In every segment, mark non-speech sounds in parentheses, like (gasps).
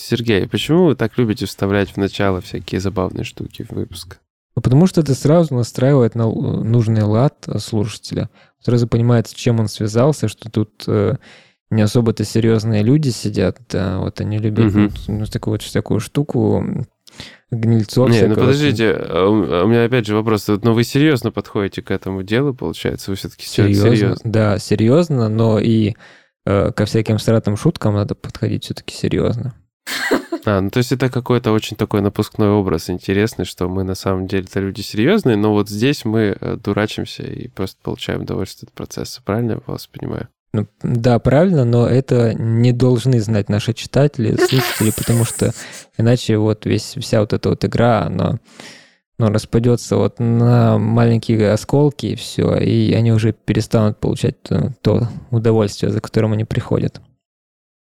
Сергей, почему вы так любите вставлять в начало всякие забавные штуки в выпуск? Ну, потому что это сразу настраивает на нужный лад слушателя. Сразу понимает, с чем он связался, что тут э, не особо-то серьезные люди сидят. Да, вот они любят угу. ну, такую вот всякую штуку гнильцов. Не, ну подождите, а у меня опять же вопрос. Но ну, вы серьезно подходите к этому делу, получается? Вы все-таки серьезно? серьезно? Да, серьезно, но и э, ко всяким стратам шуткам надо подходить все-таки серьезно. А, ну то есть это какой-то очень такой напускной образ интересный, что мы на самом деле-то люди серьезные, но вот здесь мы э, дурачимся и просто получаем удовольствие от процесса. Правильно я вас понимаю? Ну, да, правильно, но это не должны знать наши читатели, слушатели, потому что иначе вот весь, вся вот эта вот игра, она ну, распадется вот на маленькие осколки и все, и они уже перестанут получать то, то удовольствие, за которым они приходят.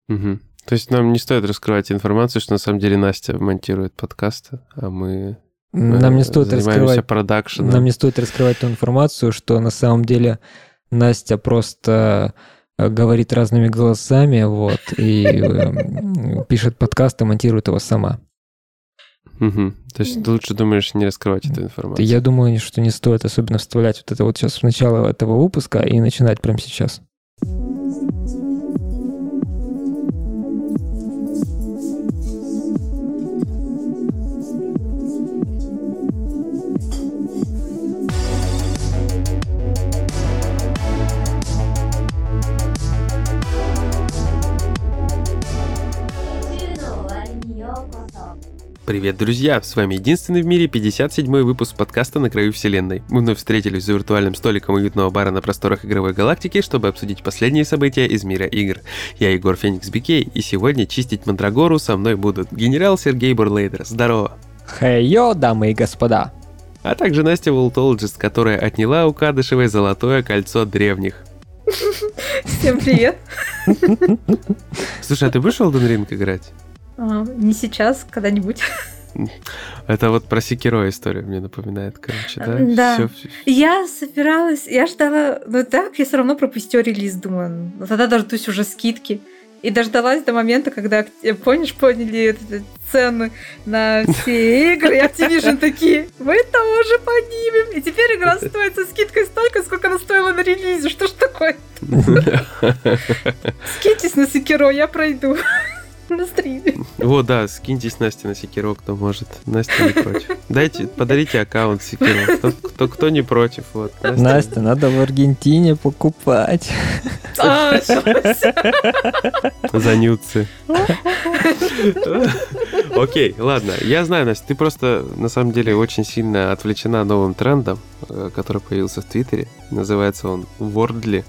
Угу. То есть нам не стоит раскрывать информацию, что на самом деле Настя монтирует подкасты, а мы нам не стоит раскрывать продакшеном. Нам не стоит раскрывать ту информацию, что на самом деле Настя просто э, говорит разными голосами, вот, и э, пишет подкаст и монтирует его сама. Угу. То есть ты лучше думаешь не раскрывать эту информацию? Я думаю, что не стоит особенно вставлять вот это вот сейчас в начало этого выпуска и начинать прямо сейчас. Привет, друзья! С вами единственный в мире 57-й выпуск подкаста «На краю вселенной». Мы вновь встретились за виртуальным столиком уютного бара на просторах игровой галактики, чтобы обсудить последние события из мира игр. Я Егор Феникс Бикей, и сегодня чистить Мандрагору со мной будут генерал Сергей Бурлейдер. Здорово! Хей-йо, дамы и господа! А также Настя Волтологист, которая отняла у Кадышевой золотое кольцо древних. Всем привет! Слушай, а ты будешь в Elden Ring играть? А, не сейчас, когда-нибудь. Это вот про Секиро история мне напоминает, короче, да? Да. Всё... Я собиралась, я ждала, но так я все равно пропустила релиз, думаю, ну тогда есть уже скидки. И дождалась до момента, когда, помнишь, поняли цены на все игры, и Activision (laughs) такие, мы тоже поднимем. И теперь игра стоит со скидкой столько, сколько она стоила на релизе. Что ж такое? (laughs) Скиньтесь на Секиро, я пройду (laughs) на стриме. Вот, да, скиньтесь Насте на Секиро, кто может. Настя не против. Дайте, подарите аккаунт Секиро. Кто, кто, кто не против, вот. Настя, Настя надо в Аргентине покупать. А, Занюцы. (laughs) (laughs) Окей, ладно. Я знаю, Настя, ты просто на самом деле очень сильно отвлечена новым трендом, э, который появился в Твиттере. Называется он Wordly.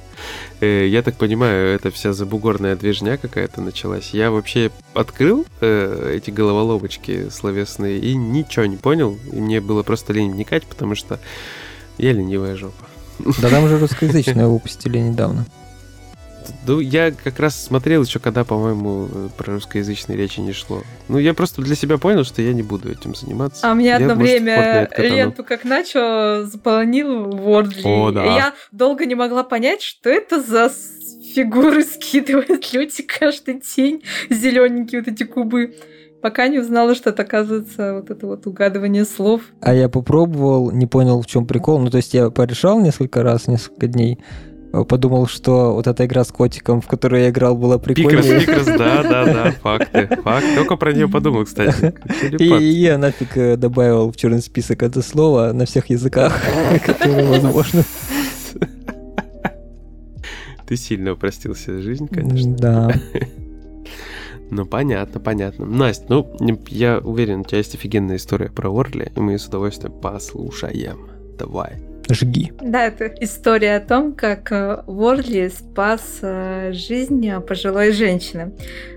Э, я так понимаю, это вся забугорная движня какая-то началась. Я вообще открыл э, эти головоломочки словесные и ничего не понял. И мне было просто лень вникать, потому что я ленивая жопа. Да там уже русскоязычное выпустили (laughs) недавно. Ну, я как раз смотрел еще, когда, по-моему, про русскоязычные речи не шло. Ну, я просто для себя понял, что я не буду этим заниматься. А мне одно время ленту как начал, заполонил Wordly. О, да. И я долго не могла понять, что это за фигуры (laughs) скидывают люди каждый день. Зелененькие вот эти кубы пока не узнала, что это оказывается вот это вот угадывание слов. А я попробовал, не понял, в чем прикол. Ну, то есть я порешал несколько раз, несколько дней, подумал, что вот эта игра с котиком, в которую я играл, была прикольная. Пикрас, Пикрас, (laughs) да, да, да, факты. Факт. Только про нее подумал, кстати. И я нафиг э, добавил в черный список это слово на всех языках, (laughs) которые возможно. Ты сильно упростил себе жизнь, конечно. Да. (laughs) Ну, понятно, понятно. Настя, ну, я уверен, у тебя есть офигенная история про Орли, и мы ее с удовольствием послушаем. Давай. Жги. Да, это история о том, как э, Ворли спас э, жизнь пожилой женщины.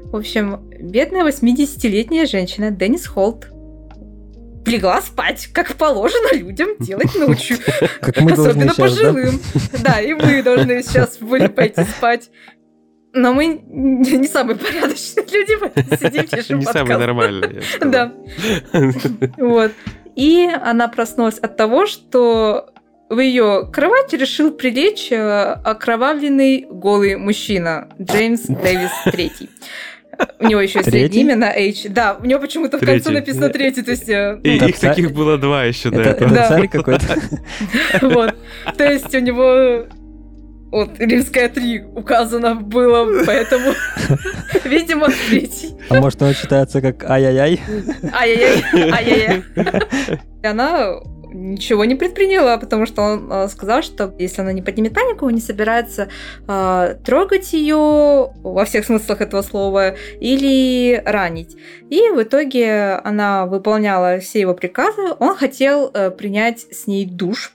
В общем, бедная 80-летняя женщина Деннис Холт легла спать, как положено людям делать ночью. (laughs) Как мы Особенно пожилым. Да, и мы должны сейчас были пойти спать. Но мы не самые порядочные люди, мы (laughs) сидим, пишем Не самые нормальные. (laughs) Да. Вот. И она проснулась от того, что в ее кровати решил прилечь э, окровавленный голый мужчина Джеймс Дэвис (laughs) III. У него еще среднее имя на H. Да, у него почему-то в конце написано третий, то есть... э, И Это их царь- таких было два еще до Это, этого. это Да. царь какой-то. (laughs) Вот. То есть у него вот римское 3 указано было, поэтому, (laughs) видимо, третий. А может, он читается как ай-яй-яй? Ай-яй-яй, ай-яй-яй. И она ничего не предприняла, потому что он э, сказал, что если она не поднимет панику, он не собирается э, трогать ее во всех смыслах этого слова или ранить. И в итоге она выполняла все его приказы. Он хотел э, принять с ней душ.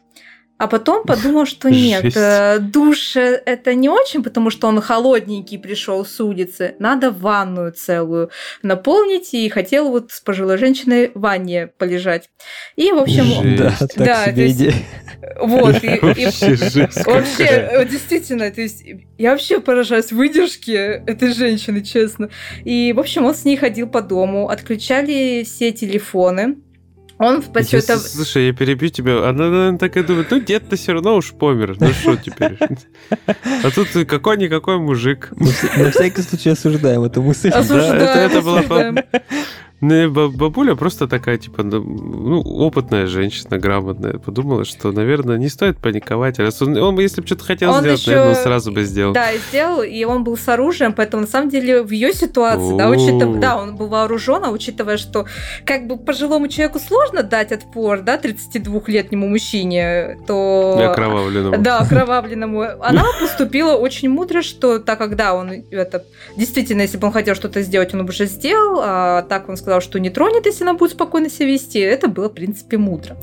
А потом подумал, что (laughs) нет, Жесть. э, душ это не очень, потому что он холодненький пришел с улицы. Надо ванную целую наполнить и хотел вот с пожилой женщиной в ванне полежать. И, в общем, Жесть. Да, так Да, себе есть- идея. вот. И, (laughs) и- Вообще жесть Вообще, какая. э, действительно, то есть я вообще поражаюсь выдержке этой женщины, честно. И, в общем, он с ней ходил по дому, отключали все телефоны. Он в Я- это... Слушай, я перебью тебя. Она, наверное, так и думает, ну дед-то все равно уж помер. Ну что теперь? (laughs) А тут какой-никакой мужик. На вс- На всякий случай осуждаем эту мысль. Осуждаем, это- это было Ну, бабуля просто такая, типа, ну, ну, опытная женщина, грамотная. Подумала, что, наверное, не стоит паниковать. Он, если бы что-то хотел Он сделать, ещё- наверное, он сразу бы сделал. Да, сделал, и он был с оружием, поэтому на самом деле в ее ситуации, да, учитывая, да, он был вооружен, а учитывая, что как бы пожилому человеку сложно дать отпор, да, 32-летнему мужчине, то... И окровавленному. Да, окровавленному. Она поступила очень мудро, что так как, да, он это... Действительно, если бы он хотел что-то сделать, он бы уже сделал, а так он сказал, что не тронет, если она будет спокойно себя вести. Это было, в принципе, мудро.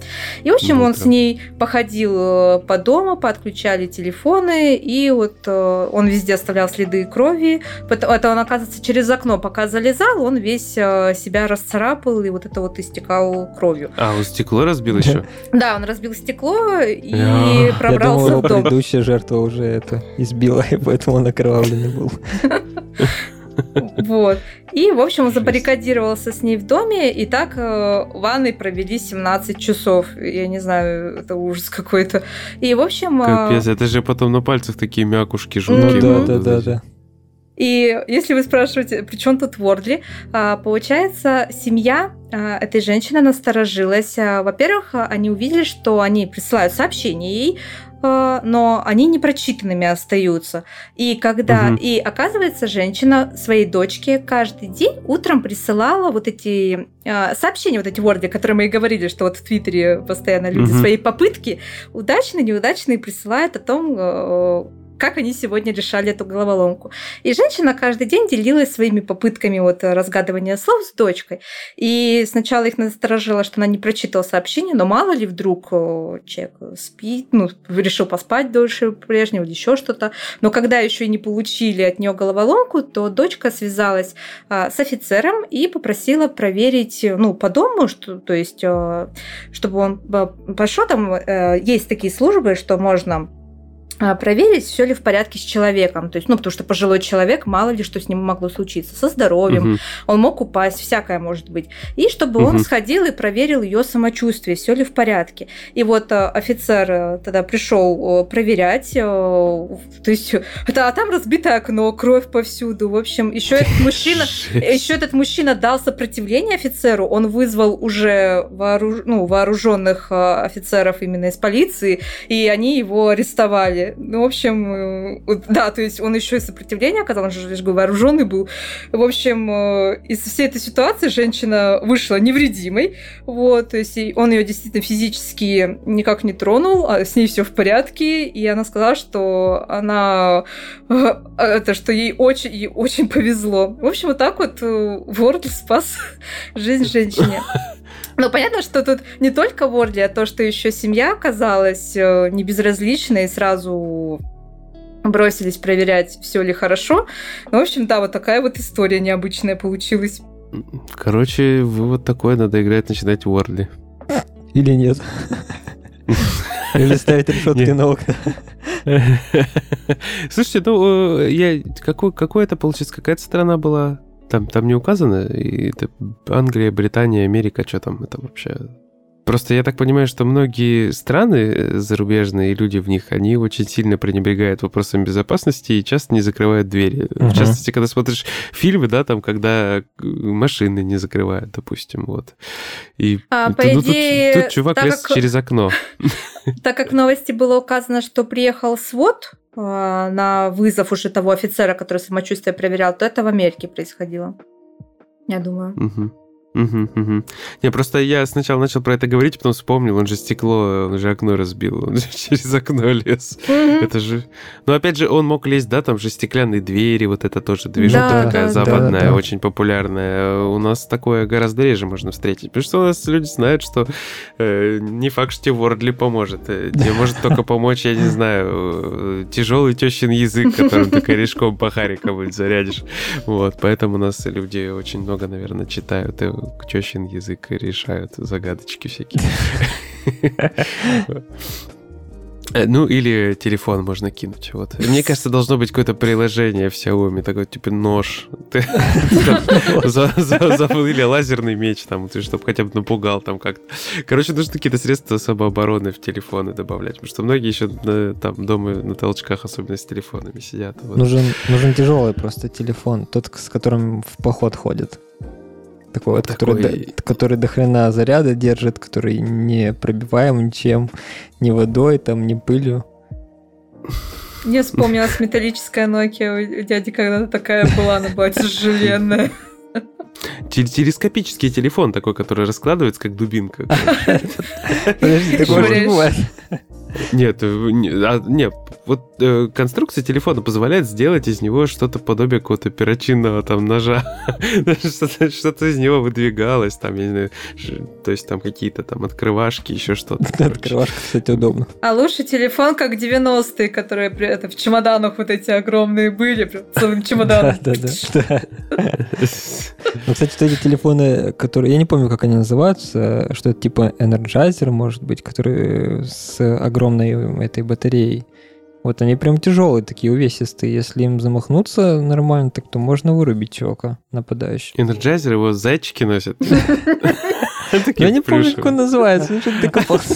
И, в общем, он Мудро. с ней походил э, по дому, подключали телефоны, и вот э, он везде оставлял следы крови. Потом- Это он, оказывается, через окно, пока залезал, он весь э, себя расцарапал, и вот это вот истекал кровью. А, он стекло разбил еще? Да, он разбил стекло и пробрался в дом. предыдущая жертва уже это избила, и поэтому он окровавленный был. (laughs) Вот. И, в общем, забаррикадировался с ней в доме, и так э, в ванной провели 17 часов. Я не знаю, это ужас какой-то. И, в общем... э, Капец, это же потом на пальцах такие мякушки Ну жуткие. да, будут, да, да, знаете. да. И если вы спрашиваете, при чем тут Вордли, а, получается, семья а, этой женщины насторожилась. А, Во-первых, они увидели, что они присылают сообщения ей, но они непрочитанными остаются. И когда Мгм. и оказывается, женщина своей дочке каждый день утром присылала вот эти а, сообщения, вот эти ворды, которые мы и говорили, что вот в Твиттере постоянно люди Мгм. свои попытки удачные, неудачные присылают о том, э, как они сегодня решали эту головоломку. И женщина каждый день делилась своими попытками вот разгадывания слов с дочкой. И сначала их насторожило, что она не прочитала сообщение, но мало ли вдруг э, человек спит, ну, решил поспать дольше прежнего или еще что-то. Но когда еще и не получили от нее головоломку, то дочка связалась а, с офицером и попросила проверить, э, ну, по дому, что, то есть, э, чтобы он э, пошел, там э, есть такие службы, что можно проверить, все ли в порядке с человеком. То есть, ну, потому что пожилой человек, мало ли что с ним могло случиться, со здоровьем, Мгм. он мог упасть, всякое может быть. И чтобы он Мгм. сходил и проверил ее самочувствие, все ли в порядке. И вот э, офицер э, тогда пришел проверять, э, то есть, а там разбитое окно, кровь повсюду. В общем, еще этот мужчина, еще этот мужчина дал сопротивление офицеру, он вызвал уже вооруж... ну, вооруженных э, офицеров именно из полиции, и они его арестовали. Ну, в общем, э, да, то есть он еще и сопротивление оказал, он же, я вооруженный был. В общем, э, из всей этой ситуации женщина вышла невредимой, вот, то есть он ее действительно физически никак не тронул, а с ней все в порядке, и она сказала, что она э, это что ей очень, ей очень повезло. В общем, вот так вот Вордли спас (laughs) жизнь женщине. Но понятно, что тут не только Вордли, а то, что еще семья оказалась э, не безразличной и сразу бросились проверять, все ли хорошо. Ну, в общем, да, вот такая вот история необычная получилась. Короче, вывод такой, надо играть, начинать в Уорли. Или нет? Или ставить решетки на окна? Слушайте, ну, э, я... Какой, какой это, получается, какая-то страна была? Там, там не указано? И это Англия, Британия, Америка, что там это вообще? Просто я так понимаю, что многие страны э, зарубежные, люди в них, они очень сильно пренебрегают вопросом безопасности и часто не закрывают двери. Мгм. В частности, когда смотришь фильмы, да, там, когда э, машины не закрывают, допустим, вот. И А, ну, по тут- идее, тут, чувак так лез как- через окно. (laughs) Так как в новости было указано, что приехал СВОТ а, на вызов уже того офицера, который самочувствие проверял, то это в Америке происходило. Я думаю. Мгм. Мгм, мгм. Не, просто я сначала начал про это говорить, потом вспомнил, он же стекло, он же окно разбил, он же (laughs) через окно лез. Мгм. Это же... Ну, опять же, он мог лезть, да, там же стеклянные двери, вот это тоже движуха Да, такая да, западная, да, да. очень популярная. У нас такое гораздо реже можно встретить. Потому что у нас люди знают, что э, не факт, что тебе Wordly поможет. Э, Тебе может только помочь, я не знаю, тяжелый тещин язык, которым ты корешком по харикам зарядишь. Вот, поэтому у нас люди очень много, наверное, читают и тещин язык и решают загадочки всякие. (laughs) Ну, или телефон можно кинуть. Вот. Мне кажется, должно быть какое-то приложение в Xiaomi, такой типа нож. (laughs) Или лазерный меч, там, чтобы хотя бы напугал там как-то. Короче, нужны какие-то средства самообороны в телефоны добавлять, потому что многие еще там дома на толчках, особенно с телефонами, сидят. Нужен, нужен тяжелый просто телефон, тот, с которым в поход ходит. Такой вот, который, Такой- до, который до хрена заряда держит, который не пробиваем ничем, ни водой, там, ни пылью. Мне вспомнилась металлическая Nokia. У дяди когда-то такая была, она была тяжеленная. Тел- Телескопический телефон такой, который раскладывается как дубинка. (laughs) Подожди, же Швыряешь. бывает. Нет, э, не, а, вот э, конструкция телефона позволяет сделать из него что-то подобие какого-то перочинного там ножа. (laughs) что-то, что-то из него выдвигалось, там, я не знаю, то есть там какие-то там открывашки, еще что-то. (laughs) короче. Открывашка, кстати, удобно. А лучше телефон, как 90-е, которые это, в чемоданах вот эти огромные были, прям целым (laughs) чемоданом. Да, да, да. Ну, кстати, вот эти телефоны, которые... Я не помню, как они называются, что это типа Energizer, может быть, которые с огромной этой батареей. Вот они прям тяжелые, такие увесистые. Если им замахнуться нормально, так то можно вырубить чувака нападающего. Energizer его зайчики носят. (laughs) Я не помню, как он называется, ну что ты докопался.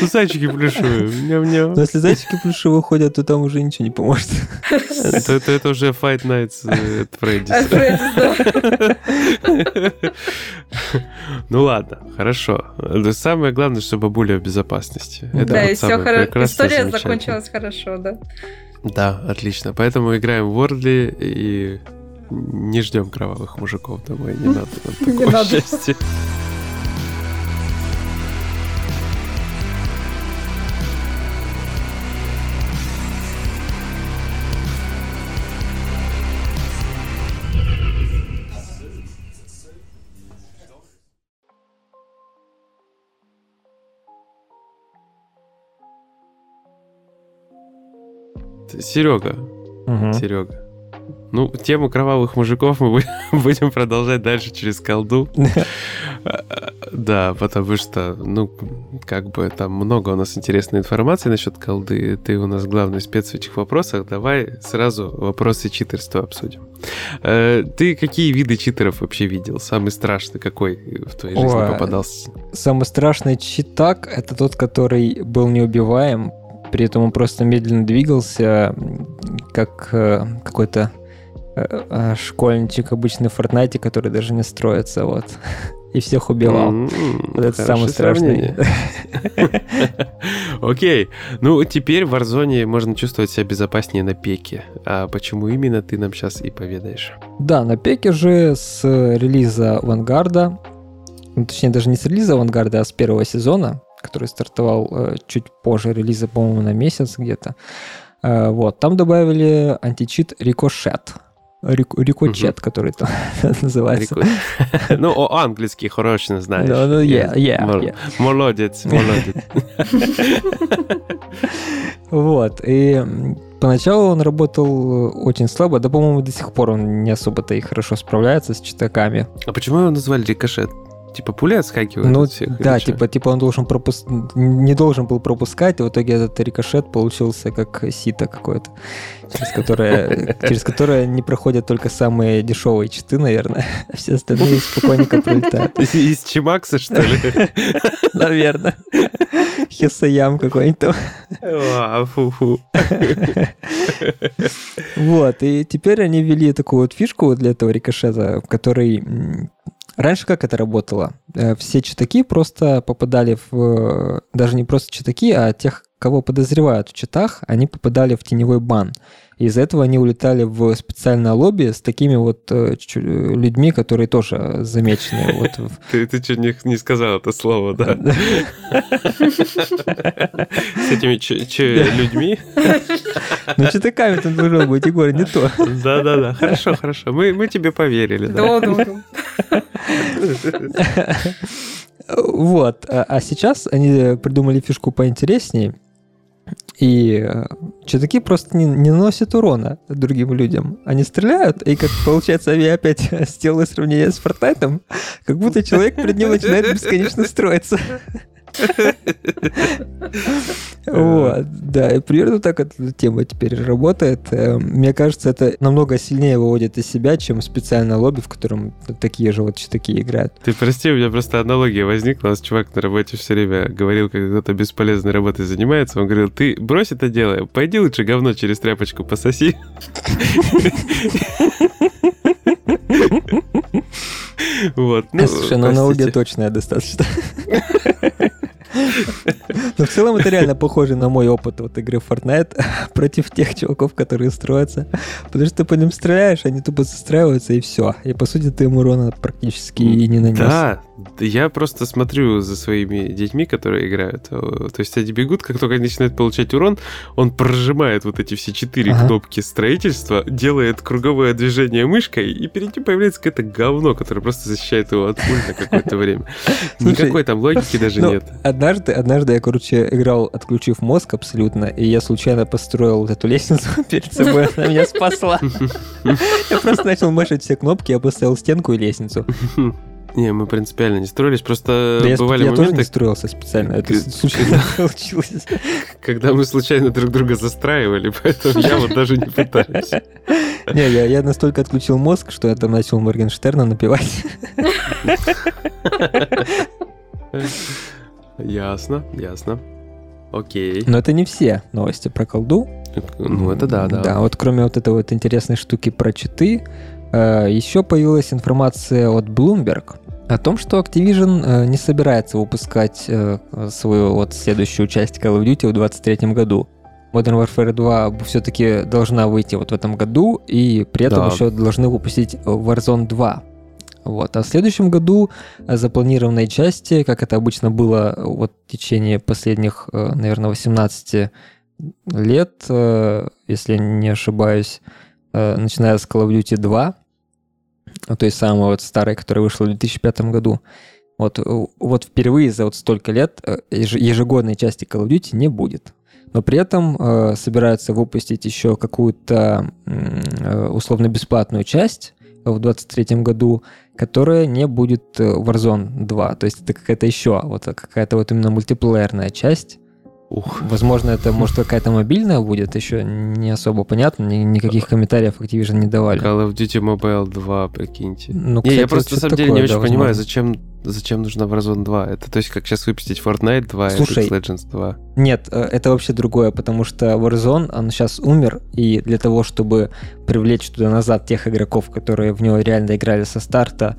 Ну, зайчики плюшевые. Ням-ням. Но если зайчики плюшевые ходят, то там уже ничего не поможет. Это, уже Fight Nights э, от. Фреддис, да. Ну ладно, хорошо. Самое главное, что бабуля в безопасности. Да, и все хорошо. История закончилась хорошо, да. Да, отлично. Поэтому играем в Wordly и не ждем кровавых мужиков домой. Не надо нам Не такого надо. счастья. Серега, Мгм. Серега. Ну, тему кровавых мужиков мы бу- (laughs) будем продолжать дальше через колду. (laughs) Да, потому что, ну, как бы там много у нас интересной информации насчет колды. Ты у нас главный спец в этих вопросах. Давай сразу вопросы читерства обсудим. Э, Ты какие виды читеров вообще видел? Самый страшный какой в твоей жизни попадался? Самый страшный читак — это тот, который был неубиваем, при этом он просто медленно двигался, как э, какой-то школьничек обычный в Фортнайте, который даже не строится, вот. (laughs) И всех убивал. М, Вот это страшный. сравнение. (laughs) Окей. Ну, теперь в Warzone можно чувствовать себя безопаснее на пеке. А почему именно ты нам сейчас и поведаешь? Да, на пеке же с релиза Вангарда, ну, точнее даже не с релиза Вангарда, а с первого сезона, который стартовал э, чуть позже релиза, по-моему, на месяц где-то. Э, вот, там добавили античит Рикошет. Рик- Рикочет, который там (laughs) называется. (laughs) Ну, английский хорошо знаешь. Ну, ну, yeah, yeah, Мол- yeah. Молодец, молодец. (laughs) Вот, и поначалу он работал очень слабо, да, по-моему, до сих пор он не особо-то и хорошо справляется с читаками. А почему его назвали рикошет? Типа пуля отскакивает Ну, от всех? да, типа, типа он должен пропуск... не должен был пропускать, и в итоге этот рикошет получился как сито какое-то, через которое, через которое не проходят только самые дешевые читы, наверное, а все остальные спокойненько пролетают. Из- Чимакса, что ли? Наверное. Хесаям какой-нибудь там. А, Фу-фу. Вот, и теперь они ввели такую вот фишку для этого рикошета, который... Раньше как это работало? Э, Все читаки просто попадали в... э, Даже не просто читаки, а тех, кого подозревают в читах, они попадали в теневой бан. Из-за этого они улетали в специальное лобби с такими вот э, людьми, которые тоже замечены (laughs) вот Ты, ты чуть не, не сказал это слово, да? (laughs) С этими людьми? (laughs) Ну, читаками там должно быть, Егор, не то. Да-да-да, хорошо, хорошо. Мы, мы тебе поверили, да. Да. Вот. А а сейчас они придумали фишку поинтереснее. И э, чудаки просто не, не наносят урона другим людям. Они стреляют, и как получается, я опять (laughs) сделала сравнение с Фортнайтом, как будто человек перед ним начинает бесконечно строиться. (laughs) Вот, да, и примерно так эта тема теперь работает. Э, Мне кажется, это намного сильнее выводит из себя, чем специальное лобби, в котором такие же вот читаки играют. Ты прости, у меня просто аналогия возникла. У нас чувак на работе все время говорил, когда кто-то бесполезной работой занимается, он говорил, ты брось это дело, пойди лучше говно через тряпочку пососи. Вот. ну, Слушай, ну аналогия точная достаточно. (laughs) Но в целом это реально похоже на мой опыт вот игры в Fortnite (laughs) против тех чуваков, которые строятся. Потому что ты по ним стреляешь, они тупо застраиваются и все. И по сути ты им урона практически и не нанес. Да, я просто смотрю за своими детьми, которые играют. О, То есть они бегут, как только они начинают получать урон, он прожимает вот эти все четыре Ага. кнопки строительства, делает круговое движение мышкой, и перед ним появляется какое-то говно, которое просто защищает его от пуль на какое-то время. (laughs) Никакой там логики даже ну, нет. Однажды, однажды я, короче, играл, отключив мозг абсолютно, и я случайно построил вот эту лестницу (laughs) перед собой, она меня спасла. Я просто начал мышать все кнопки, я поставил стенку и лестницу. Не, мы принципиально не строились, просто Да я, бывали я тоже не моменты, строился специально, это случайно (laughs) получилось. когда мы случайно друг друга застраивали, поэтому я вот даже не пытаюсь. Не, я, я настолько отключил мозг, что я там начал Моргенштерна напевать. (laughs) Ясно, ясно. Окей. Но это не все новости про колду. Ну, это да, да. Да, вот кроме вот этой вот интересной штуки про читы, э, еще появилась информация от Bloomberg о том, что Activision э, не собирается выпускать э, свою вот следующую часть Call of Duty в 2023 году. Modern Warfare 2 все-таки должна выйти вот в этом году, и при этом Да. еще должны выпустить Warzone 2. Вот. А в следующем году э, запланированной части, как это обычно было э, вот в течение последних, э, наверное, 18 лет, если не ошибаюсь, начиная с Call of Duty 2, ну, той самой вот старой, которая вышла в 2005 году, вот, вот впервые за вот столько лет еж- ежегодной части Call of Duty не будет. Но при этом э, собираются выпустить еще какую-то э, условно-бесплатную часть в 2023 году, которая не будет э, Warzone 2. То есть это какая-то еще вот какая-то вот именно мультиплеерная часть. Ух. Возможно, это может какая-то мобильная будет, еще не особо понятно, ни- никаких комментариев Activision не давали. Call of Duty Mobile 2, прикиньте. Ну, не, я кстати, просто на самом деле не такое, очень да, понимаю, возможно. зачем, зачем нужна Warzone 2. Это то есть как сейчас выпустить Fortnite 2 и Слушай, Apex Legends 2. Нет, э, это вообще другое, потому что Warzone, он сейчас умер, и для того, чтобы привлечь туда назад тех игроков, которые в него реально играли со старта,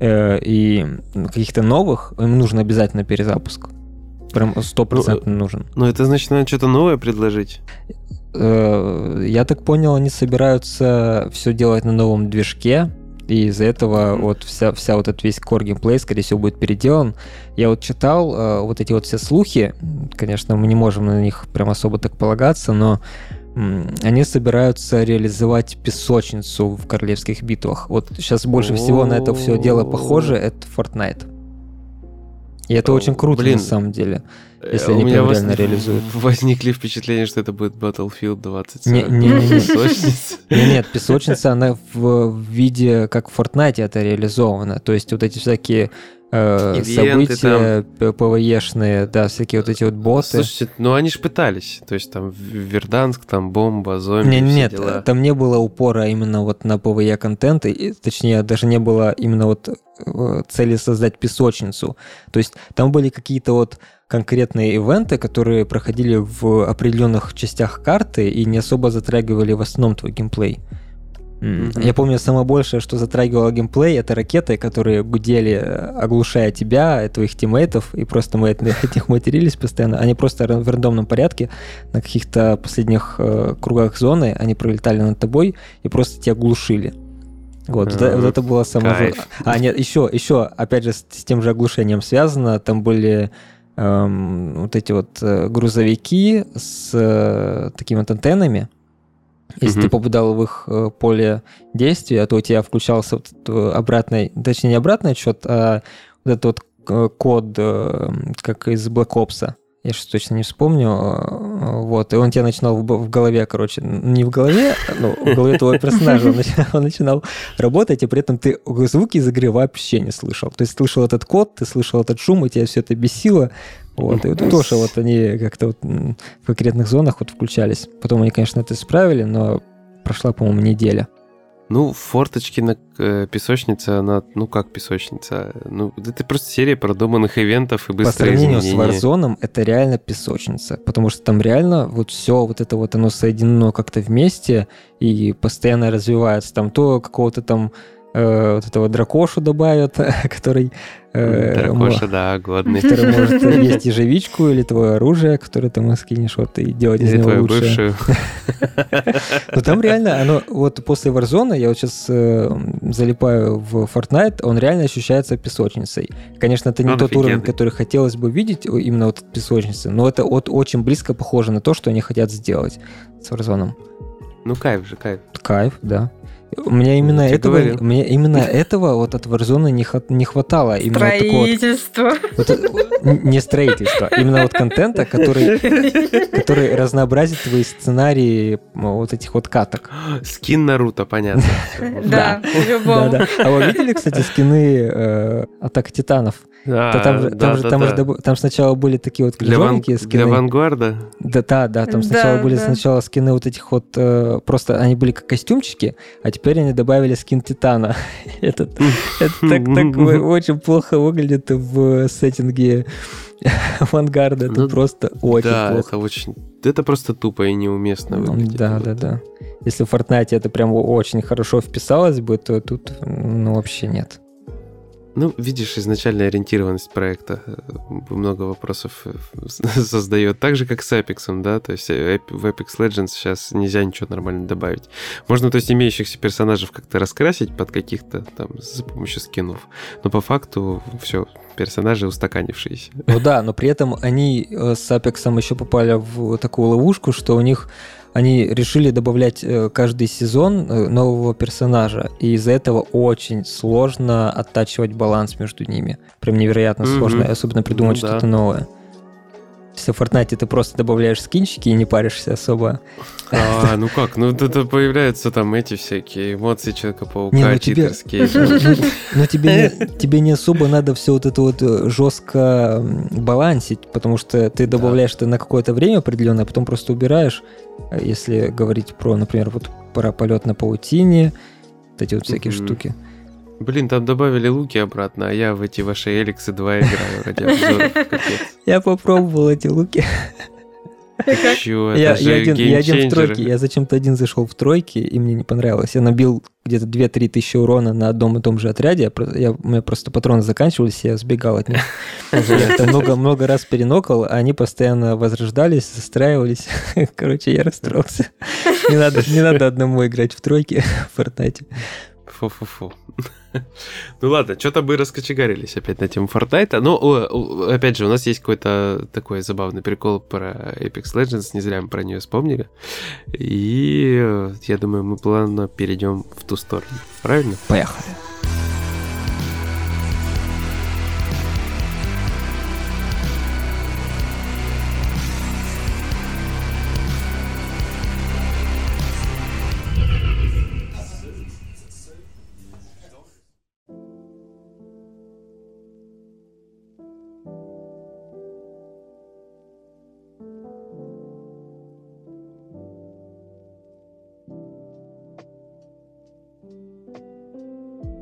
э, и каких-то новых, им нужен обязательно перезапуск. Прям стопроцентно нужен. Ну, это значит, надо что-то новое предложить. Э, Я так понял, они собираются все делать на новом движке, и из-за этого вот вся, вся вот этот весь core геймплей, скорее всего, будет переделан. Я вот читал э, вот эти вот все слухи, конечно, мы не можем на них прям особо так полагаться, но они собираются реализовать песочницу в королевских битвах. Вот сейчас больше всего на это все дело похоже, это Fortnite. И это очень круто блин. на самом деле. Если они прям реально реализуют. (laughs) Возникли впечатления, что это будет Battlefield 20. Не- не- не- не. Песочница. (laughs) Не, Нет, песочница, она в в виде, как в Fortnite это реализовано. То есть вот эти всякие э, Ивенты события п- ПВЕшные, да, всякие вот эти вот боты. Слушайте, ну они же пытались. То есть там Верданск, там бомба, зомби, Не, все нет, дела. там не было упора именно вот на PvE контент, и, точнее, даже не было именно вот э, цели создать песочницу. То есть там были какие-то вот конкретные ивенты, которые проходили в определенных частях карты и не особо затрагивали в основном твой геймплей. Мгм. Я помню, самое большее, что затрагивало геймплей, это ракеты, которые гудели, э, оглушая тебя, и твоих тиммейтов, и просто мы от (laughs) них матерились постоянно. Они просто в рандомном порядке на каких-то последних э, кругах зоны, они пролетали над тобой и просто тебя глушили. Вот, вот, А, вот это было самое... жё- А, нет, еще, еще, опять же, с, с тем же оглушением связано, там были эм, вот эти вот э, грузовики с э, такими вот антеннами. Если ты Мгм. попадал в их э, поле действия, то у тебя включался вот э, обратный, точнее не обратный отсчет, а вот этот вот э, код, как из Black Ops. Я сейчас точно не вспомню. Вот, и он тебя начинал в, в голове, короче, не в голове, ну, в голове твоего (laughs) персонажа он начинал, (laughs) он начинал работать, и при этом ты звуки из игры вообще не слышал. То есть слышал этот код, ты слышал этот шум, и тебя все это бесило. Вот, и вот тоже вот они как-то вот в конкретных зонах вот включались. Потом они, конечно, это исправили, но прошла, по-моему, неделя. Ну, форточкина э, песочница, она, ну как песочница? Ну, это просто серия продуманных ивентов и По быстрое сравнению с изменение. Warzone это реально песочница, потому что там реально вот все вот это вот оно соединено как-то вместе и постоянно развивается. Там то какого-то там э, вот этого дракошу добавят, (laughs) который... э, Дракоша, да, годный. который может (laughs) есть ежевичку или твое оружие, которое ты ему скинешь, вот, и делать из него лучше. (laughs) Но там реально, оно вот после Warzone, я вот сейчас залипаю в Fortnite, он реально ощущается песочницей. Конечно, это не Он тот уровень, который хотелось бы видеть, именно вот от песочницы, но это вот очень близко похоже на то, что они хотят сделать с Warzone. Ну, кайф же, кайф. Кайф, да. У меня именно Я тебе этого, говорил. мне именно этого вот от Warzone не, не хватало. Именно вот такого вот- Строительство. вот н- не строительство, именно вот контента, который, который разнообразит твои сценарии вот этих вот каток. Скин Наруто, понятно. Да, по-любому. Да-да. А вы видели, кстати, скины э, Атака Титанов? Да, Да там, же, там, же, да, там, да. же там сначала были такие вот Для, ван- крыжовники для скины. Вангарда? Да, да, да, там Да, сначала были да. сначала скины вот этих вот, э, просто они были как костюмчики, а теперь они добавили скин Титана. (laughs) Это, это так, так (laughs) очень плохо выглядит в сеттинге (laughs) авангарда. Это Ну, просто очень да, плохо. это очень... Это просто тупо и неуместно выглядит. Да, да, да. Если в Fortnite это прям очень хорошо вписалось бы, то тут ну вообще нет. Ну, видишь, изначальная ориентированность проекта э, много вопросов э, (laughs) создает. Так же, как с Apex, да? То есть э, в Apex Legends сейчас нельзя ничего нормально добавить. Можно, то есть, имеющихся персонажей как-то раскрасить под каких-то там с помощью скинов. Но по факту все, персонажи устаканившиеся. Ну да, но при этом они с Apex еще попали в такую ловушку, что у них они решили добавлять э, каждый сезон э, нового персонажа, и из-за этого очень сложно оттачивать баланс между ними. Прям невероятно Мгм. сложно, особенно придумать Ну да. что-то новое. Если в Fortnite ты просто добавляешь скинчики и не паришься особо. А, (laughs) ну как? Ну, это появляются там эти всякие эмоции Не, Человека-паука, ну тебе- читерские. (laughs) Ну, Но тебе не, тебе не особо надо все вот это вот э, жестко балансить, потому что ты добавляешь это на какое-то время определенное, а потом просто убираешь. Э, Если говорить про, например, вот про полет на паутине, вот эти вот всякие штуки. Блин, там добавили луки обратно, а я в эти ваши Эликсы 2 играю ради обзоров. Я попробовал эти луки. Чё, Я, это я же один, я один в тройке. Я зачем-то один зашел в тройки, и мне не понравилось. Я набил где-то 2-3 тысячи урона на одном и том же отряде. Я, про- я- у меня просто патроны заканчивались, и я сбегал от них. (laughs) Я это много-много раз перенокал, а они постоянно возрождались, застраивались. (laughs) Короче, я расстроился. (laughs) Не надо, не надо одному играть в тройке в Fortnite. Фу-фу-фу. (laughs) Ну ладно, что-то мы раскочегарились опять на тему Fortnite. Но, о, опять же, у нас есть какой-то такой забавный прикол про Apex Legends. Не зря мы про нее вспомнили. И э, я думаю, мы плавно перейдем в ту сторону. Правильно? Поехали.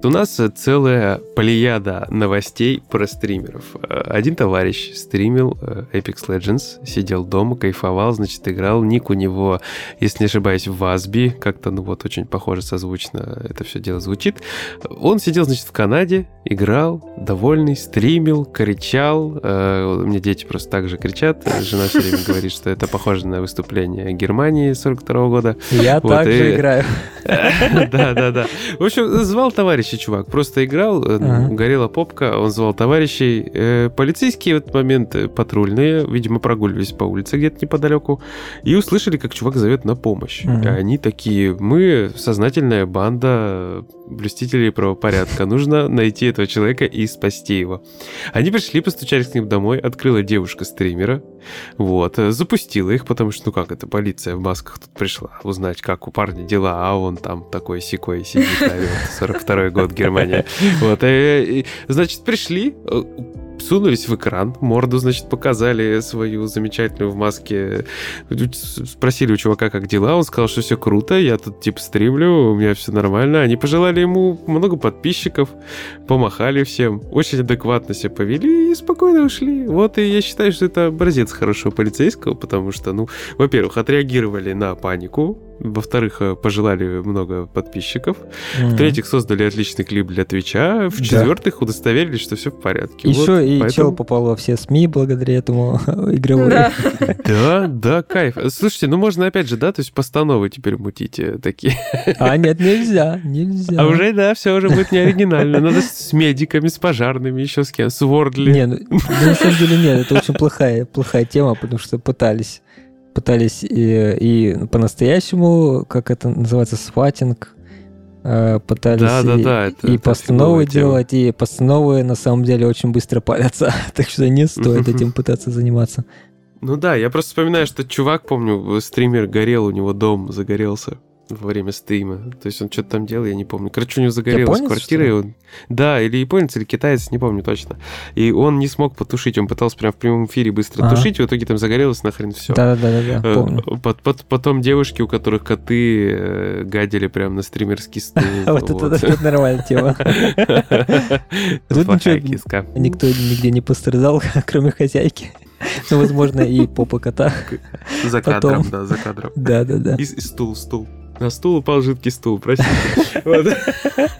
У нас целая плеяда новостей про стримеров. Один товарищ стримил э, Apex Legends, сидел дома, кайфовал, значит, играл. Ник у него, если не ошибаюсь, в Васби, как-то, ну вот, очень похоже созвучно это все дело звучит. Он сидел, значит, в Канаде, играл, довольный, стримил, кричал. Э, у меня дети просто так же кричат. Жена все время (laughs) говорит, что это похоже на выступление Германии 42 года. Я вот, также и... играю. (laughs) Да, да, да. В общем, звал товарища чувак. Просто играл, э, горела попка, он звал товарищей. Э, полицейские в этот момент патрульные, видимо, прогуливались по улице где-то неподалеку, и услышали, как чувак зовет на помощь. И они такие, мы сознательная банда блюстителей правопорядка. Нужно найти этого человека и спасти его. Они пришли, постучались к ним домой, открыла девушка-стримера, вот, запустила их, потому что, ну как это, полиция в масках тут пришла узнать, как у парня дела, а он там такой секой сидит, наверное, 42 год Германия. Вот, и, и, значит, пришли, сунулись в экран, морду, значит, показали свою замечательную в маске. Спросили у чувака, как дела, он сказал, что все круто, я тут типа стримлю, у меня все нормально. Они пожелали ему много подписчиков, помахали всем, очень адекватно себя повели и спокойно ушли. Вот, и я считаю, что это образец хорошего полицейского, потому что, ну, во-первых, отреагировали на панику, во-вторых, э, пожелали много подписчиков. Mm-hmm. В-третьих, создали отличный клип для Твича. В-четвертых, да. удостоверились, что все в порядке. Еще вот, и поэтому... чел попал во все СМИ благодаря этому (laughs) игровой. Да. (laughs) да, да, кайф. Слушайте, ну можно опять же, да, то есть постановы теперь мутите такие. (laughs) А нет, нельзя, нельзя. А уже, да, все уже будет не оригинально. Надо с медиками, с пожарными, еще с кем, с Вордли. Не, ну, на самом деле нет, это очень плохая, плохая тема, потому что пытались пытались и, и по-настоящему, как это называется, сватинг, э, пытались да, да, да, это, и это постановы делать, тема. и постановы на самом деле очень быстро палятся, (laughs) так что не стоит (laughs) этим пытаться заниматься. Ну да, я просто вспоминаю, что чувак, помню, стример горел, у него дом загорелся во время стрима. То есть он что-то там делал, я не помню. Короче, у него загорелась японец, квартира. И он... Да, или японец, или китаец, не помню точно. И он не смог потушить. Он пытался прямо в прямом эфире быстро ага. тушить, и в итоге там загорелось нахрен все. Да-да-да, э, помню. Потом девушки, у которых коты э, гадили прямо на стримерский стул. (laughs) Вот это нормальная тема. (laughs) Тут ничего, никто нигде не пострадал, (laughs) кроме хозяйки. Ну, возможно, и попа кота. За кадром, да, за кадром. Да, да, да. И стул, стул. На стул упал жидкий стул, простите. (laughs)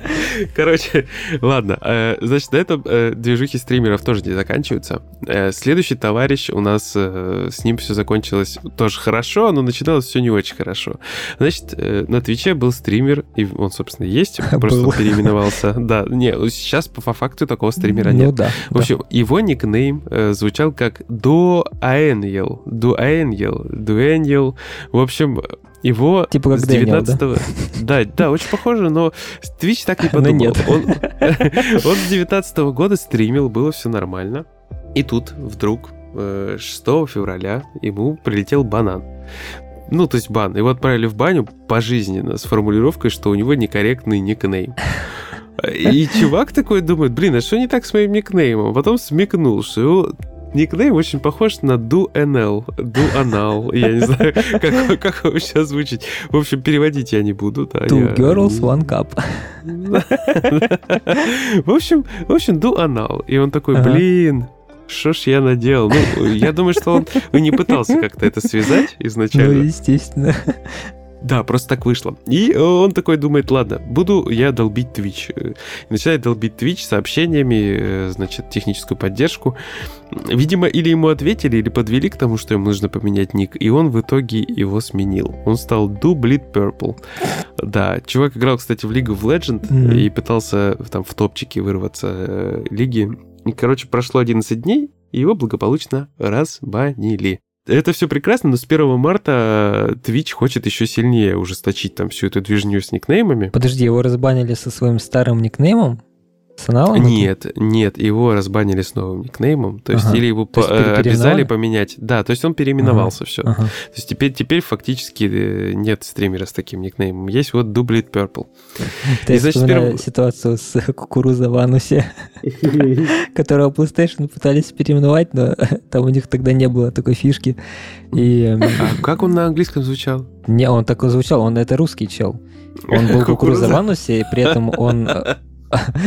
Короче, ладно. Э, значит, на этом э, движухи стримеров тоже не заканчиваются. Э, следующий товарищ у нас с ним все закончилось тоже хорошо, но начиналось все не очень хорошо. Значит, на Твиче был стример, и он, собственно, есть, (laughs) просто переименовался. (laughs) Да, не, сейчас по факту такого стримера ну нет. В общем, его никнейм звучал как Дуаэньел. Дуаэньел. Дуэньел. В общем, его типа как с 19 -го... да? да, да, очень похоже, но Twitch так не (laughs) подумал. нет. Он, (laughs) он с 19 -го года стримил, было все нормально. И тут вдруг 6 э, февраля ему прилетел банан. Ну, то есть бан. Его отправили в баню пожизненно с формулировкой, что у него некорректный никнейм. И чувак такой думает, блин, а что не так с моим никнеймом? Потом смекнул, что его никнейм очень похож на DuNL. DuAnal. Я не знаю, как, как его сейчас звучит. В общем, переводить я не буду. Да, Two я... girls, one cup. В общем, в общем, DuAnal. И он такой, блин, что ж я наделал? Ну, я думаю, что он не пытался как-то это связать изначально. Ну, естественно. Да, просто так вышло. И он такой думает, ладно, буду я долбить Twitch. И начинает долбить Twitch сообщениями, э, значит, техническую поддержку. Видимо, или ему ответили, или подвели к тому, что ему нужно поменять ник, и он в итоге его сменил. Он стал Bleed Purple. Да, чувак играл, кстати, в League of Legends mm-hmm. и пытался там в топчике вырваться э, лиги. И, короче, прошло 11 дней, и его благополучно разбанили. Это все прекрасно, но с 1 марта Twitch хочет еще сильнее ужесточить там всю эту движню с никнеймами. Подожди, его разбанили со своим старым никнеймом? С аналом? Нет, нет, его разбанили с новым никнеймом. То есть, ага. или его по- есть обязали поменять. Да, то есть он переименовался ага. все. Ага. То есть теперь, теперь фактически э, нет стримера с таким никнеймом. Есть вот Dublet Purple. Ты И, значит, перв... ситуацию с кукуруза в анусе, (laughs) которого PlayStation пытались переименовать, но (laughs) там у них тогда не было такой фишки. И... Эм, а как он на английском звучал? Не, он такой звучал, он это русский чел. Он был (laughs) кукуруза в анусе, и при этом он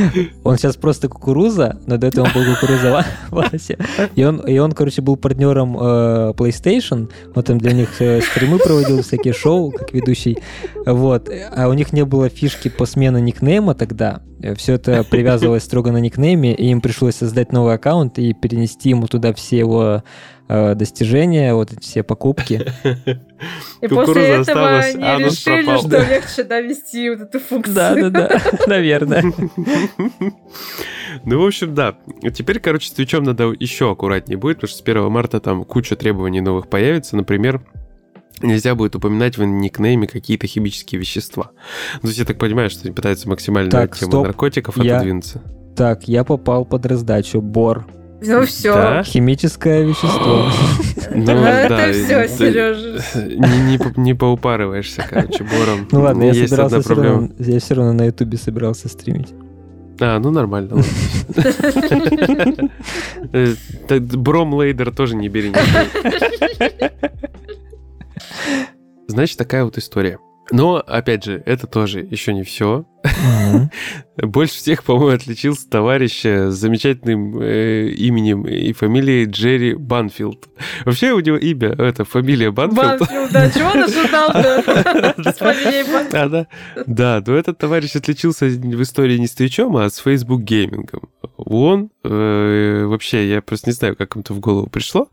(laughs) он сейчас просто кукуруза, но до этого он был кукуруза Вася. (laughs) И он, и он, короче, был партнером э, PlayStation. Он для них э, стримы проводил, всякие шоу, как ведущий. Вот. А у них не было фишки по смене никнейма тогда. Все это привязывалось строго на никнейме, и им пришлось создать новый аккаунт и перенести ему туда все его э, достижения, вот эти все покупки. И после этого они решили, что легче довести вот эту функцию. Да-да-да, (laughs) наверное. Ну, в общем, да. Теперь, короче, с Твичом надо еще аккуратнее будет, потому что с 1 марта там куча требований новых появится. Например, нельзя будет упоминать в никнейме какие-то химические вещества. Ну, то есть я так понимаю, что они пытаются максимально так, от темы стоп. наркотиков Я- отодвинуться. Так, я попал под раздачу. Бор. Ну все. Да? Химическое вещество. (gasps) Ну, (laughs) это да, все, Сережа. Не, не, по- не поупарываешься, короче, бором. Ну ладно, я Есть собирался я все равно на ютубе собирался стримить. А, ну нормально. ладно. (laughs) Э, так Бром лейдер тоже не бери. (laughs) Значит, такая вот история. Но, опять же, это тоже еще не все. Мгм. (laughs) Больше всех, по-моему, отличился товарищ с замечательным э, именем и фамилией Джерри Банфилд. Вообще у него имя, это фамилия Банфилд. Банфилд, да, чего он ожидал да, (laughs) с фамилией Банфилд? А, да. Да, но этот товарищ отличился в истории не с Твичом, а с Facebook геймингом. Он, э, вообще, я просто не знаю, как ему-то в голову пришло,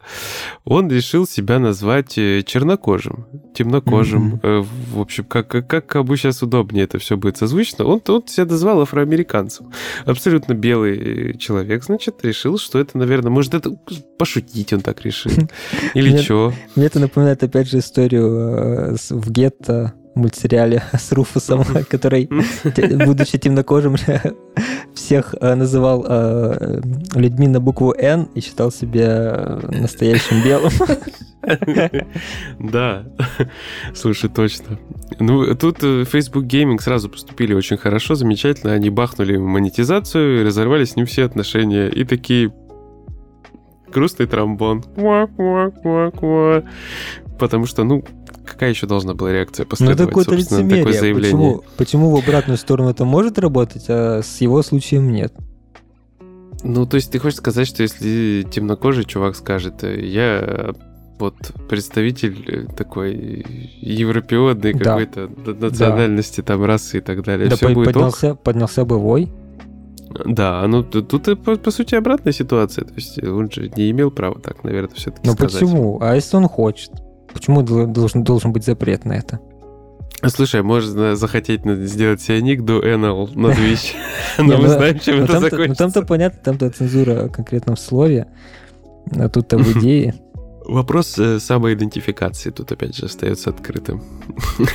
он решил себя назвать э, чернокожим, темнокожим. Э, в общем, как, как, как кому сейчас удобнее это все будет созвучно. Он, он себя назвал афроамериканцем. Абсолютно белый э, человек, значит, решил, что это, наверное, может, это пошутить он так решил. (laughs) Или что? Мне это напоминает опять же историю э, в гетто мультсериале (laughs) с Руфусом, который, будучи темнокожим, (laughs) всех э, называл э, людьми на букву «Н» и считал себя э, настоящим белым. Да, слушай, точно. Ну, тут Facebook Gaming сразу поступили очень хорошо, замечательно. Они бахнули монетизацию, разорвали с ним все отношения. И такие... Грустный тромбон. Потому что, ну, какая еще должна была реакция Ну, последовать, на такое лицемерие. заявление? Почему, почему в обратную сторону это может работать, а с его случаем нет? Ну, то есть ты хочешь сказать, что если темнокожий чувак скажет, э, я э, вот представитель э, такой европеодной Да. какой-то национальности, там, расы и так далее, Да все по- будет ок? поднялся, поднялся бы вой. Да, ну тут, по, по сути обратная ситуация. То есть он же не имел права так, наверное, все-таки Ну почему? А если он хочет? Почему дол- должен, должен быть запрет на это? Слушай, можно захотеть сделать себе ник до NL на (laughs) Twitch. Но мы ну, знаем, чем Ну, это ну, закончится. там-то понятно, там-то цензура конкретно в слове, а тут-то в (laughs) идее. Вопрос э, самоидентификации тут опять же остается открытым. (laughs)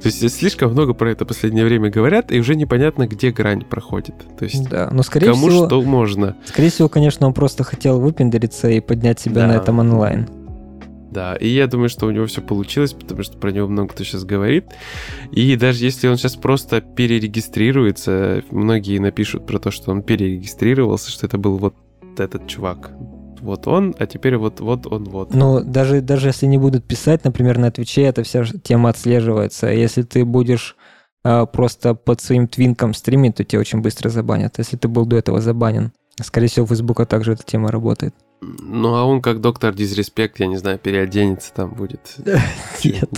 То есть слишком много про это в последнее время говорят, и уже непонятно, где грань проходит. То есть Да, но скорее кому всего, что можно. скорее всего, конечно, он просто хотел выпендриться и поднять себя Да. на этом онлайн. Да, и я думаю, что у него все получилось, потому что про него много кто сейчас говорит. И даже если он сейчас просто перерегистрируется, многие напишут про то, что он перерегистрировался, что это был вот этот чувак. Вот он, а теперь вот, вот он, вот. Но даже, даже если не будут писать, например, на Твиче, эта вся тема отслеживается. Если ты будешь а, просто под своим твинком стримить, то тебя очень быстро забанят, если ты был до этого забанен. Скорее всего, у Фейсбука также эта тема работает. Ну, а он как доктор Дизреспект, я не знаю, переоденется там будет. (laughs) Нет.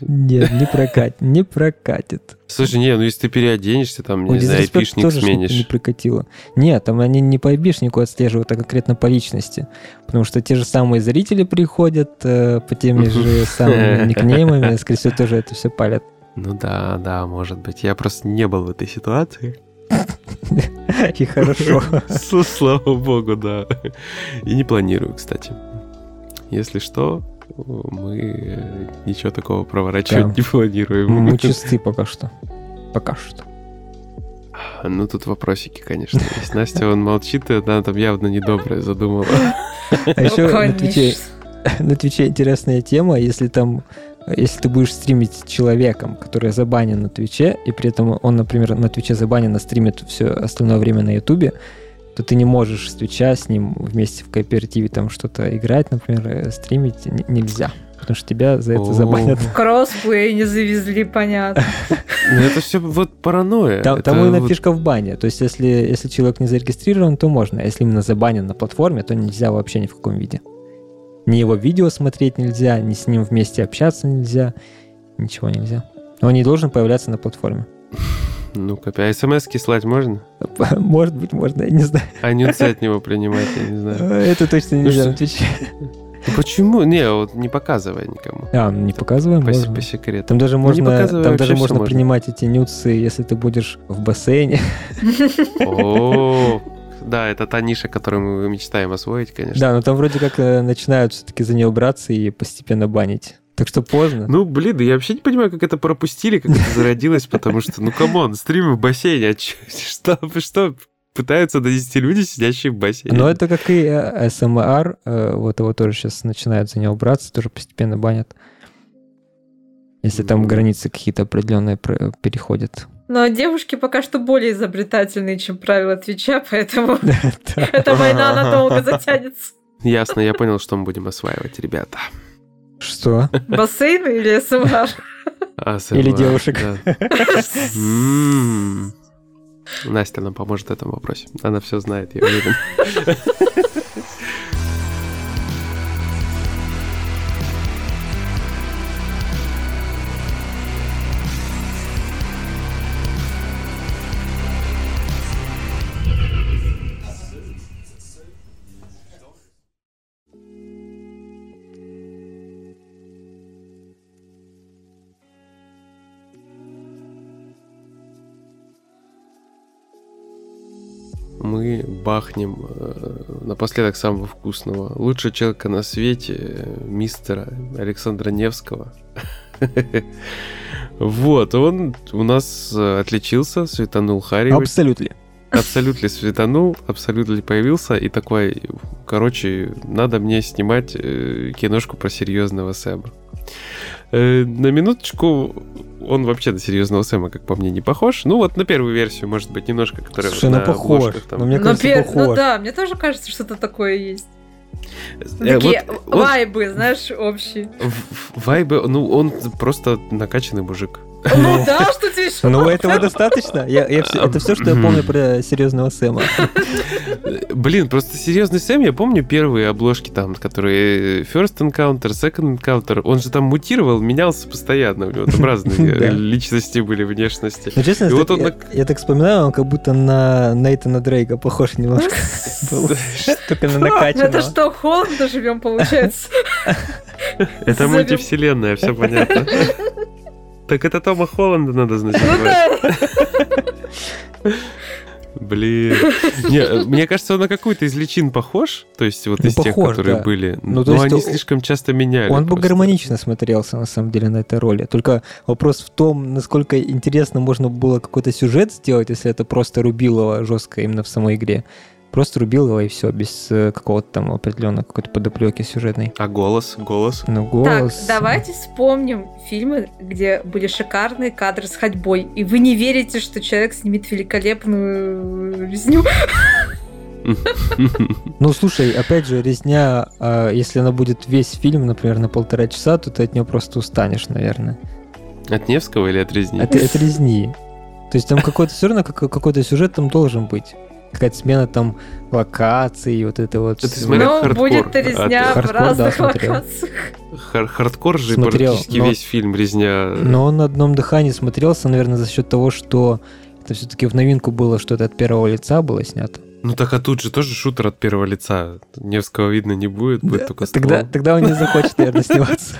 Нет, не прокатит, не прокатит. Слушай, не, ну если ты переоденешься, там, не знаю, айпишник что-то не сменишь. прикатило. Нет, там они не по айпишнику отслеживают, а конкретно по личности. Потому что те же самые зрители приходят э, по теми же (laughs) самыми никнеймами, скорее всего, тоже это все палят. Ну да, да, может быть. Я просто не был в этой ситуации. (laughs) И хорошо. (laughs) Слава богу, да. И не планирую, кстати. Если что, мы э, ничего такого проворачивать Да. не планируем. Мы (laughs) чисты пока что. Пока что. Ну, тут вопросики, конечно, есть. Настя, он молчит, и она там явно недоброе задумала. А еще Ну, на Твиче интересная тема, если там если ты будешь стримить с человеком, который забанен на Твиче, и при этом он, например, на Твиче забанен, а стримит все остальное время на Ютубе, то ты не можешь с Твича с ним вместе в кооперативе там что-то играть, например, э, стримить нельзя. потому что тебя за это забанят. В кроссплей не завезли, понятно. Ну это все вот паранойя. Там, именно фишка в бане. То есть, если, если человек не зарегистрирован, то можно. А если именно забанен на платформе, то нельзя вообще ни в каком виде. Ни его видео смотреть нельзя, ни с ним вместе общаться нельзя, ничего нельзя. Он не должен появляться на платформе. (laughs) Ну-ка, а смс-ки слать можно? (laughs) Может быть, можно, я не знаю. А нюдсы от него принимать, я не знаю. (laughs) Это точно Ну нельзя Твиче. Ну почему? Не, вот не показывай никому. А, не показываем, По, можно. по секрету. Там даже Ну, можно, показывай, там даже можно можно. принимать эти нюдсы, если ты будешь в бассейне. О, да, это та ниша, которую мы мечтаем освоить, конечно. Да, но там вроде как э, начинают все-таки за нее браться и постепенно банить. Так что поздно. Ну, блин, я вообще не понимаю, как это пропустили, как это зародилось, потому что, ну, come on, стримы в бассейне, а (laughs) что, что пытаются донести люди, сидящие в бассейне? Но это как и э, СМР, э, вот его тоже сейчас начинают за него браться, тоже постепенно банят. Если там Ну. границы какие-то определенные переходят. Но девушки пока что более изобретательные, чем правила Твича, поэтому (laughs) Да. (laughs) эта война надолго затянется. Ясно, я понял, что мы будем осваивать, ребята. Что? Бассейны или СМР? А, Или девушек. да. (laughs) М. Настя нам поможет в этом вопросе. Она все знает, я уверен. Бахнем э, напоследок самого вкусного. Лучшего человека на свете, э, мистера Александра Невского. (laughs) Вот, он у нас э, отличился, светанул Харри. Абсолютно. Абсолютно светанул, абсолютно появился и такой, короче, надо мне снимать киношку про серьезного Сэма. Э, на минуточку, он вообще на серьезного Сэма, как по мне, не похож. Ну вот на первую версию, может быть, немножко, которая Слушай, вот ну на похож. обложках там. Но мне Ну, кажется, пер- ну похож. да, мне тоже кажется, что-то такое есть. Ну, Э, Такие вот он- вайбы, знаешь, общие. в- в- Вайбы, ну он просто накачанный мужик. Ну да, что тебе еще? Ну, этого достаточно. Я, я всё- это все, что я помню про серьезного Сэма. Блин, просто серьезный Сэм, я помню первые обложки там, которые First Encounter, Second Encounter, он же там мутировал, менялся постоянно, у него там разные (laughs) э, личности были, внешности. Ну, честно, вот он я, так- вспоминаю, он как будто на Нейтана Дрейка похож немножко (laughs) был. Только на Ну это накачанного. что, Холланда живем, получается? Это мультивселенная, все понятно. (laughs) Так это Тома Холланда надо знать. Ну да. (laughs) Блин. Не, мне кажется, он на какую-то из личин похож. То есть вот Ну, из тех, которые да. были. Ну, Но они он- слишком часто меняли. Он бы просто. гармонично смотрелся, на самом деле, на этой роли. Только вопрос в том, насколько интересно можно было какой-то сюжет сделать, если это просто рубилово жестко именно в самой игре. Просто рубилово и все, без э, какого-то там определенного какой-то подоплеки сюжетной. А голос? Голос? Ну, Так, голос... давайте вспомним фильмы, где были шикарные кадры с ходьбой, и вы не верите, что человек снимет великолепную резню. (laughs) Ну, слушай, опять же, резня, а, если она будет весь фильм, например, на полтора часа, то ты от нее просто устанешь, наверное. От Невского или от Резни? От, от резни. То есть там какой-то все равно как- какой-то сюжет там должен быть. Какая-то смена там локаций, вот это вот. Это смотря Но хардкор. будет резня А в Хардкор, да, разных смотрел. локациях. Хар- хардкор же Смотрел, практически но- весь фильм резня. Но он на одном дыхании смотрелся, наверное, за счет того, что это все-таки в новинку было, что это от первого лица было снято. Ну так а тут же тоже шутер от первого лица. Невского видно не будет, будет только ствол. Тогда, тогда он не захочет, наверное, (laughs) сниматься.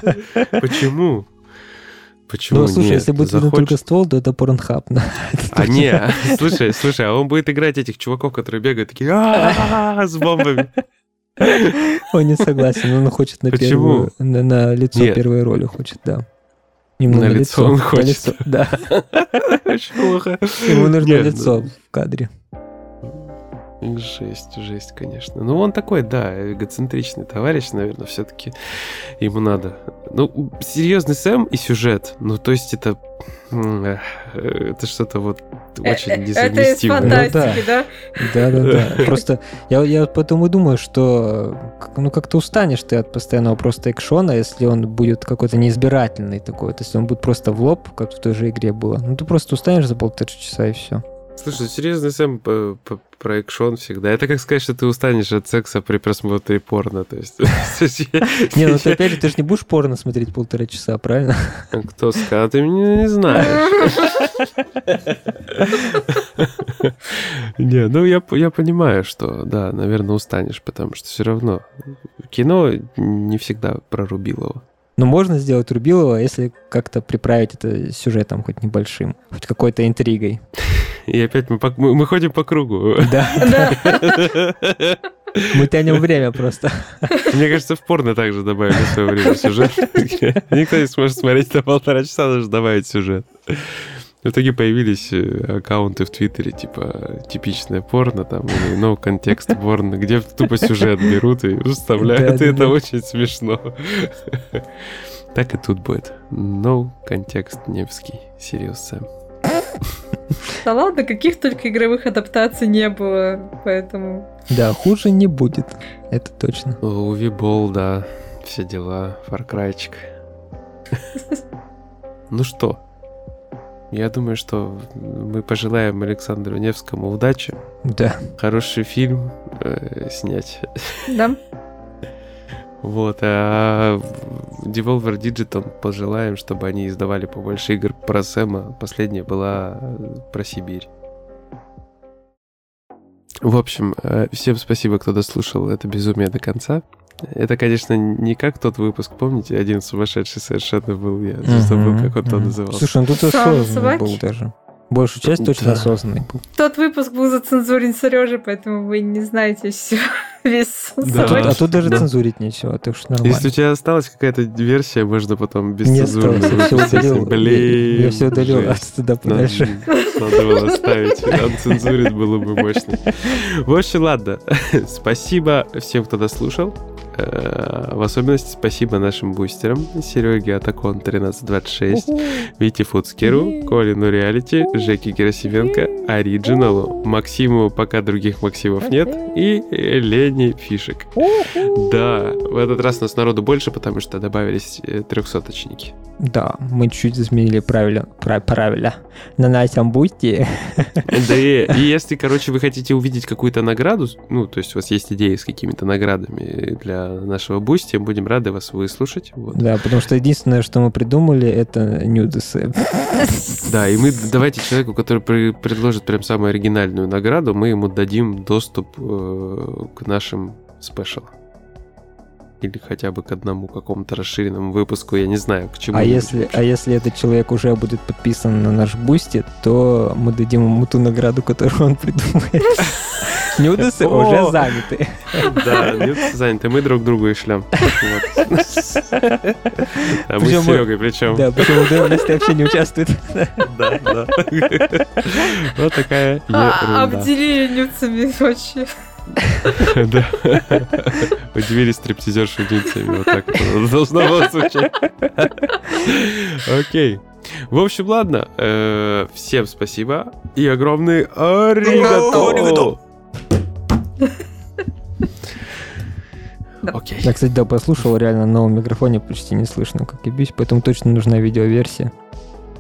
Почему? Почему Ну, слушай, нет? если будет видно Захочет. только ствол, то это порнхаб. (laughs) А не, слушай, слушай, а он будет играть этих чуваков, которые бегают такие «А-а-а» с бомбами. (laughs) Он не согласен, он хочет на первую, на, на лицо Нет. первой роли хочет, да. На на, лицо лицо. он на хочет. лицо, да. (laughs) Ему нужно лицо ну, в кадре. Жесть, жесть, конечно. Ну, он такой, да, эгоцентричный товарищ, наверное, все-таки ему надо. Ну, серьезный Сэм и сюжет. Ну, то есть это... Это что-то вот очень несовместимое. Это из фантастики, да? Да-да-да. (laughs) Просто я, я потом и думаю, что ну как-то устанешь ты от постоянного просто экшона, если он будет какой-то неизбирательный такой. То есть он будет просто в лоб, как в той же игре было. Ну ты просто устанешь за полтора часа и все. Слушай, серьезно, Сэм про экшон всегда. Это как сказать, что ты устанешь от секса при просмотре порно. То есть... (laughs) (laughs) Не, ну ты опять же, ты же не будешь порно смотреть полтора часа, правильно? Кто сказал? Ты меня не знаешь. Не, ну я, я понимаю, что, да, наверное, устанешь, потому что все равно кино не всегда про Рубилова. Но можно сделать Рубилова, если как-то приправить это сюжетом хоть небольшим, хоть какой-то интригой. И опять мы, по, мы, мы ходим по кругу. Да. Мы тянем время просто. Мне кажется, в порно также добавили в свое время сюжет. Никто не сможет смотреть на полтора часа, даже добавить сюжет. В итоге появились э, аккаунты в Твиттере, типа типичное порно там, или no контекст порно, где тупо сюжет берут и вставляют, и это очень смешно. Так и тут будет. No контекст Невский. Serious Sam. Да ладно, каких только игровых адаптаций не было, поэтому... Да, хуже не будет, это точно. Уви Бол, да, все дела, Фаркрайчик. (laughs) Ну что, я думаю, что мы пожелаем Александру Невскому удачи. Да. Хороший фильм э, снять. Да. Вот, а Devolver Digital пожелаем, чтобы они издавали побольше игр про Сэма. Последняя была про Сибирь. В общем, э, всем спасибо, кто дослушал это безумие до конца. Это, конечно, не как тот выпуск, помните, один сумасшедший совершенно был, я забыл, как он там назывался. Слушай, ну тут осознанный был даже. Большую часть точно да. осознанный был. Тот выпуск был зацензурен Сережей, поэтому вы не знаете все, (laughs) весь да. а, тут, а тут даже да. цензурить нечего, так что нормально. Если у тебя осталась какая-то версия, можно потом без не цензуры. Не осталось, я все удалил. Блин. Я, я все удалил от стыда подальше. Надо было ставить, отцензурить было бы мощно. В общем, ладно. (laughs) Спасибо всем, кто дослушал. Э, в особенности спасибо нашим бустерам. Сереге Атакон 1326, Вите Фудскеру, Колину Реалити, Жеке Герасименко, Ориджиналу, Максиму, пока других Максимов нет, и Лене Фишек. Да, в этот раз нас народу больше, потому что добавились э, трехсоточники. Да, мы чуть изменили правила, правила на нашем бусти. Да, и, (laughs) и если, короче, вы хотите увидеть какую-то награду, ну, то есть у вас есть идеи с какими-то наградами для нашего бусти, будем рады вас выслушать. Вот. Да, потому что единственное, что мы придумали, это нюдесы. (laughs) Да, и мы давайте человеку, который предложит прям самую оригинальную награду, мы ему дадим доступ э, к нашим special ам или хотя бы к одному какому-то расширенному выпуску, я не знаю, к чему. А если, а если этот человек уже будет подписан на наш бусти, то мы дадим ему ту награду, которую он придумает. (laughs) Нюдесы уже заняты. (laughs) Да, нюдесы заняты, мы друг другу и шлем. А мы с Серегой причем. Да, причем удовольствие вообще не участвует. Да, да. (laughs) Вот такая а, ерунда. Обделили нюдсами вообще. Да. Удивились стриптизерши ниндзями. Вот так должно было звучать. Окей. В общем, ладно. Э, всем спасибо. И огромный аригато. Окей. Я, кстати, да, послушал, реально на новом микрофоне почти не слышно, как и бьюсь, поэтому точно нужна видеоверсия,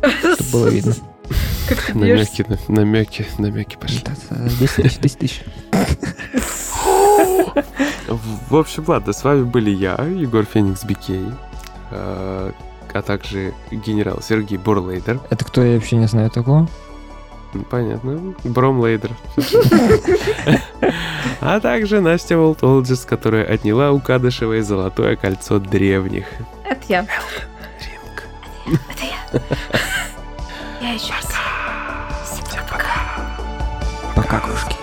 чтобы было видно. Намеки, намеки, намеки пошли. 10 тысяч, 10 тысяч. В общем, ладно, с вами были я, Егор Феникс Бикей, а, а также генерал Сергей Бурлейдер. Это кто, я вообще не знаю такого? Понятно. Бромлейдер. (laughs) А также Настя Волтолджис, которая отняла у Кадышевой золотое кольцо древних. Это я. Ринг. Это я. Я еще раз. Всем пока. Пока, кружки.